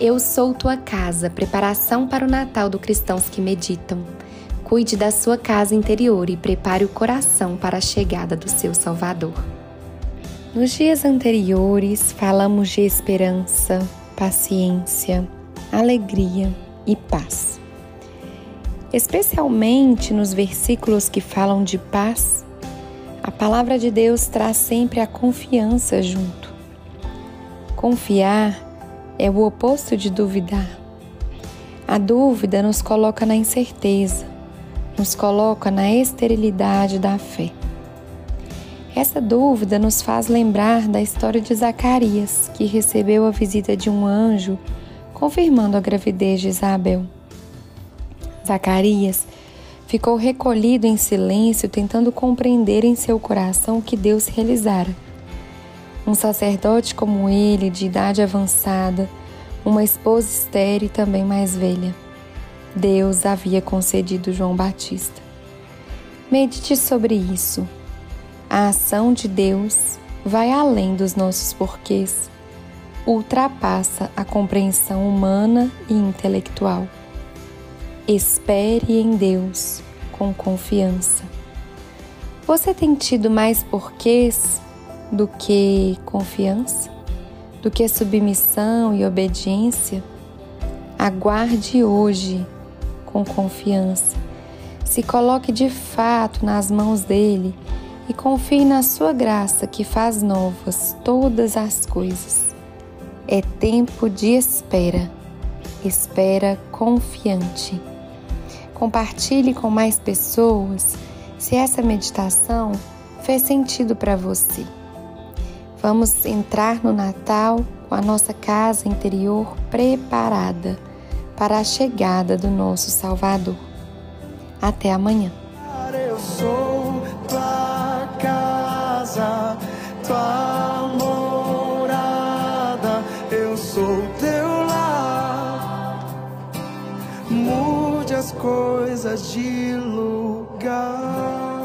Eu sou tua casa, preparação para o Natal do cristãos que meditam. Cuide da sua casa interior e prepare o coração para a chegada do seu Salvador. Nos dias anteriores, falamos de esperança, paciência, alegria e paz. Especialmente nos versículos que falam de paz, a palavra de Deus traz sempre a confiança junto. Confiar é o oposto de duvidar. A dúvida nos coloca na incerteza, nos coloca na esterilidade da fé. Essa dúvida nos faz lembrar da história de Zacarias, que recebeu a visita de um anjo confirmando a gravidez de Isabel. Zacarias ficou recolhido em silêncio, tentando compreender em seu coração o que Deus realizara. Um sacerdote como ele, de idade avançada, uma esposa estéril e também mais velha. Deus havia concedido João Batista. Medite sobre isso. A ação de Deus vai além dos nossos porquês, ultrapassa a compreensão humana e intelectual. Espere em Deus com confiança. Você tem tido mais porquês do que confiança? Do que submissão e obediência? Aguarde hoje com confiança. Se coloque de fato nas mãos dele e confie na sua graça que faz novas todas as coisas. É tempo de espera. Espera confiante. Compartilhe com mais pessoas se essa meditação fez sentido para você. Vamos entrar no Natal com a nossa casa interior preparada para a chegada do nosso Salvador. Até amanhã. Eu sou tua casa, tua morada, eu sou teu lar. Mude as coisas de lugar.